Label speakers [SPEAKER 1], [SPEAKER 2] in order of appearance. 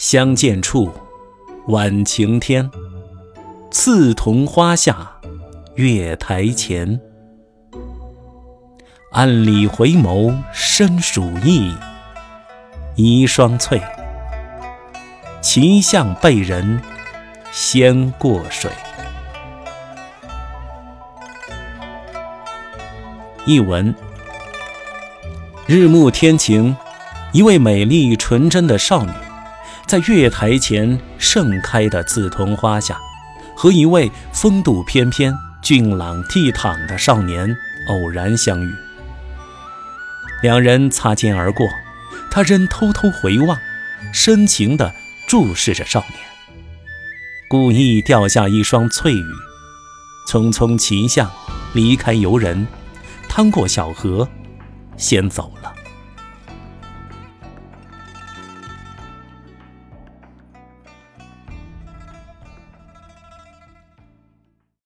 [SPEAKER 1] 相见处，晚晴天。刺桐花下，月台前。暗里回眸深暑意，遗霜翠。骑象被人先过水。译文：日暮天晴，一位美丽纯真的少女，在月台前盛开的紫藤花下，和一位风度翩翩、俊朗倜傥的少年偶然相遇。两人擦肩而过，他仍偷偷回望，深情地注视着少年，故意掉下一双翠羽，匆匆骑象离开游人，趟过小河，先走了。